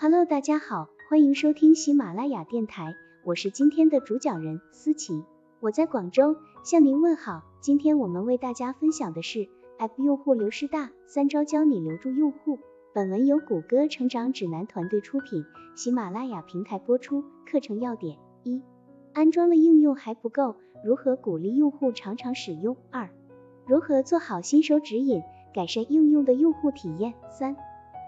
Hello，大家好，欢迎收听喜马拉雅电台，我是今天的主讲人思琪，我在广州向您问好。今天我们为大家分享的是 App 用户流失大，三招教你留住用户。本文由谷歌成长指南团队出品，喜马拉雅平台播出。课程要点：一、安装了应用还不够，如何鼓励用户常常使用？二、如何做好新手指引，改善应用的用户体验？三、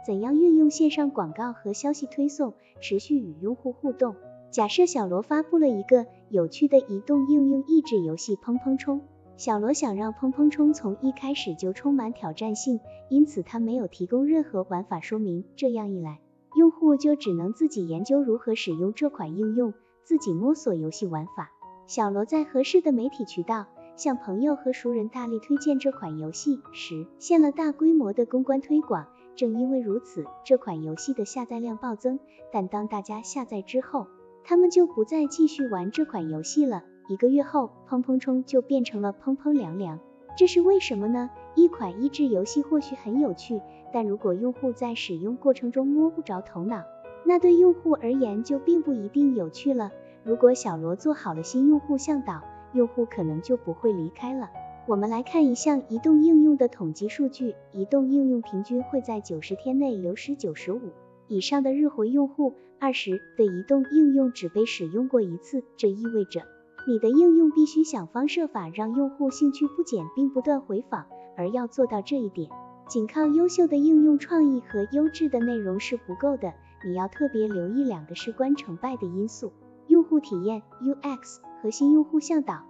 怎样运用线上广告和消息推送，持续与用户互动？假设小罗发布了一个有趣的移动应用益智游戏砰砰冲，小罗想让砰砰冲从一开始就充满挑战性，因此他没有提供任何玩法说明。这样一来，用户就只能自己研究如何使用这款应用，自己摸索游戏玩法。小罗在合适的媒体渠道向朋友和熟人大力推荐这款游戏，实现了大规模的公关推广。正因为如此，这款游戏的下载量暴增。但当大家下载之后，他们就不再继续玩这款游戏了。一个月后，砰砰冲就变成了砰砰凉凉。这是为什么呢？一款益智游戏或许很有趣，但如果用户在使用过程中摸不着头脑，那对用户而言就并不一定有趣了。如果小罗做好了新用户向导，用户可能就不会离开了。我们来看一项移动应用的统计数据，移动应用平均会在九十天内流失九十五以上的日活用户，二十的移动应用只被使用过一次，这意味着你的应用必须想方设法让用户兴趣不减并不断回访，而要做到这一点，仅靠优秀的应用创意和优质的内容是不够的，你要特别留意两个事关成败的因素。用户体验 UX 核心用户向导。